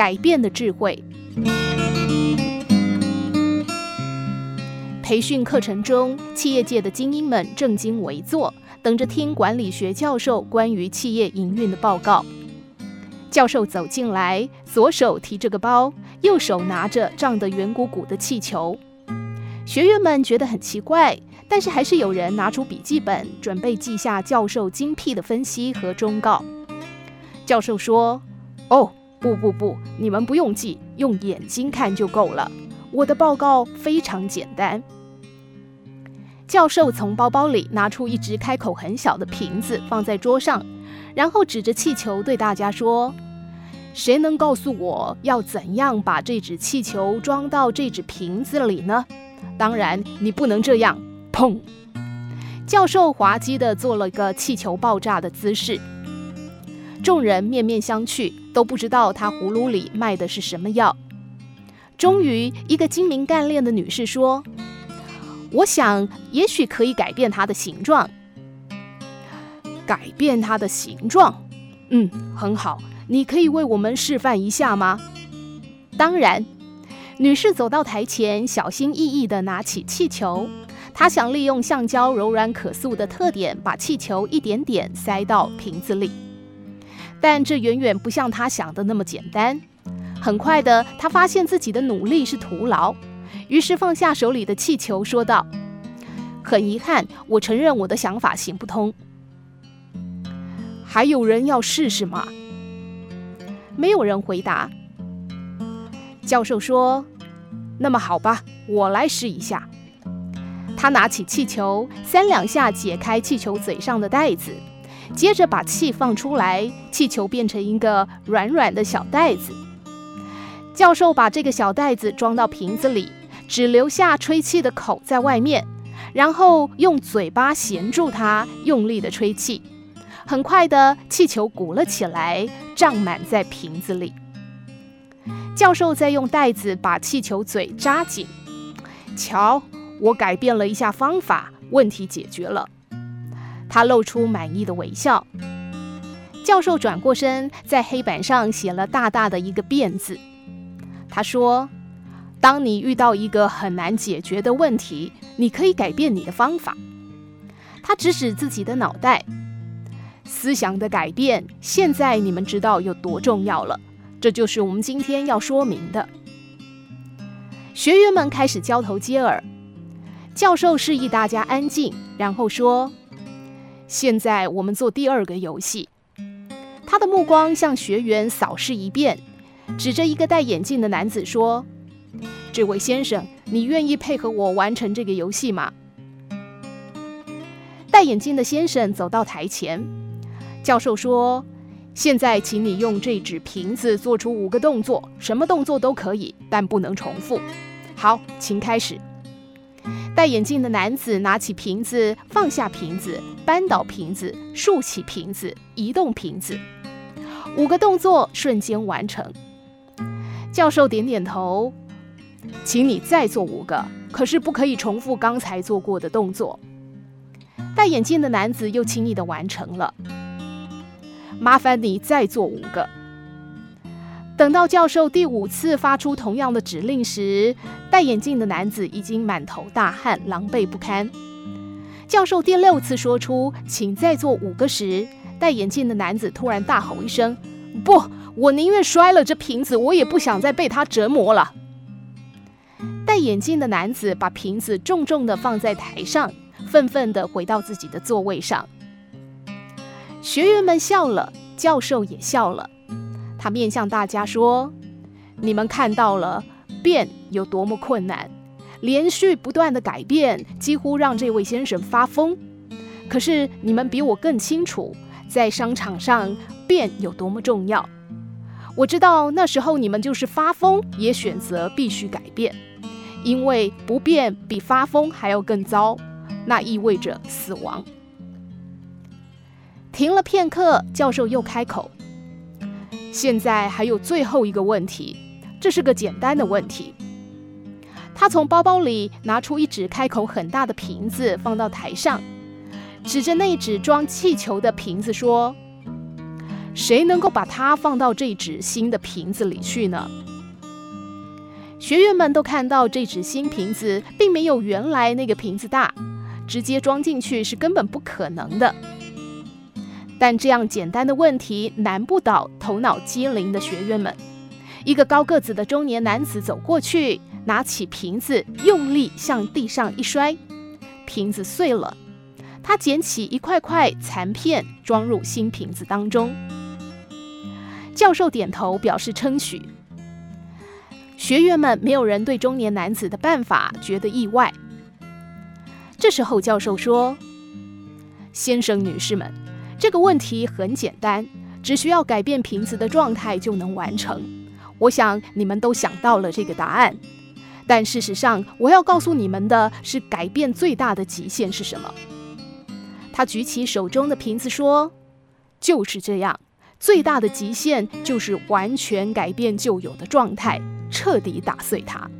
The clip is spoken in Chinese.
改变的智慧。培训课程中，企业界的精英们正襟危坐，等着听管理学教授关于企业营运的报告。教授走进来，左手提着个包，右手拿着胀得圆鼓鼓的气球。学员们觉得很奇怪，但是还是有人拿出笔记本，准备记下教授精辟的分析和忠告。教授说：“哦，不不不，你们不用记，用眼睛看就够了。我的报告非常简单。”教授从包包里拿出一只开口很小的瓶子，放在桌上。然后指着气球对大家说：“谁能告诉我要怎样把这只气球装到这只瓶子里呢？当然，你不能这样。”砰！教授滑稽地做了个气球爆炸的姿势。众人面面相觑，都不知道他葫芦里卖的是什么药。终于，一个精明干练的女士说：“我想，也许可以改变它的形状。”改变它的形状，嗯，很好。你可以为我们示范一下吗？当然。女士走到台前，小心翼翼地拿起气球。她想利用橡胶柔软可塑的特点，把气球一点点塞到瓶子里。但这远远不像他想的那么简单。很快的，他发现自己的努力是徒劳，于是放下手里的气球，说道：“很遗憾，我承认我的想法行不通。”还有人要试试吗？没有人回答。教授说：“那么好吧，我来试一下。”他拿起气球，三两下解开气球嘴上的带子，接着把气放出来，气球变成一个软软的小袋子。教授把这个小袋子装到瓶子里，只留下吹气的口在外面，然后用嘴巴衔住它，用力的吹气。很快的，气球鼓了起来，胀满在瓶子里。教授再用袋子把气球嘴扎紧。瞧，我改变了一下方法，问题解决了。他露出满意的微笑。教授转过身，在黑板上写了大大的一个“变”字。他说：“当你遇到一个很难解决的问题，你可以改变你的方法。”他指指自己的脑袋。思想的改变，现在你们知道有多重要了。这就是我们今天要说明的。学员们开始交头接耳，教授示意大家安静，然后说：“现在我们做第二个游戏。”他的目光向学员扫视一遍，指着一个戴眼镜的男子说：“这位先生，你愿意配合我完成这个游戏吗？”戴眼镜的先生走到台前。教授说：“现在，请你用这只瓶子做出五个动作，什么动作都可以，但不能重复。好，请开始。”戴眼镜的男子拿起瓶子，放下瓶子，扳倒瓶子，竖起瓶子，移动瓶子，五个动作瞬间完成。教授点点头：“请你再做五个，可是不可以重复刚才做过的动作。”戴眼镜的男子又轻易地完成了。麻烦你再做五个。等到教授第五次发出同样的指令时，戴眼镜的男子已经满头大汗，狼狈不堪。教授第六次说出“请再做五个”时，戴眼镜的男子突然大吼一声：“不，我宁愿摔了这瓶子，我也不想再被他折磨了。”戴眼镜的男子把瓶子重重地放在台上，愤愤地回到自己的座位上。学员们笑了，教授也笑了。他面向大家说：“你们看到了变有多么困难，连续不断的改变几乎让这位先生发疯。可是你们比我更清楚，在商场上变有多么重要。我知道那时候你们就是发疯，也选择必须改变，因为不变比发疯还要更糟，那意味着死亡。”停了片刻，教授又开口：“现在还有最后一个问题，这是个简单的问题。”他从包包里拿出一只开口很大的瓶子，放到台上，指着那只装气球的瓶子说：“谁能够把它放到这只新的瓶子里去呢？学员们都看到这只新瓶子并没有原来那个瓶子大，直接装进去是根本不可能的。但这样简单的问题难不倒头脑机灵的学员们。一个高个子的中年男子走过去，拿起瓶子，用力向地上一摔，瓶子碎了。他捡起一块块残片，装入新瓶子当中。教授点头表示称许。学员们没有人对中年男子的办法觉得意外。这时候，教授说：“先生、女士们，这个问题很简单，只需要改变瓶子的状态就能完成。我想你们都想到了这个答案。但事实上，我要告诉你们的是，改变最大的极限是什么？”他举起手中的瓶子说：“就是这样，最大的极限就是完全改变旧有的状态。”彻底打碎它。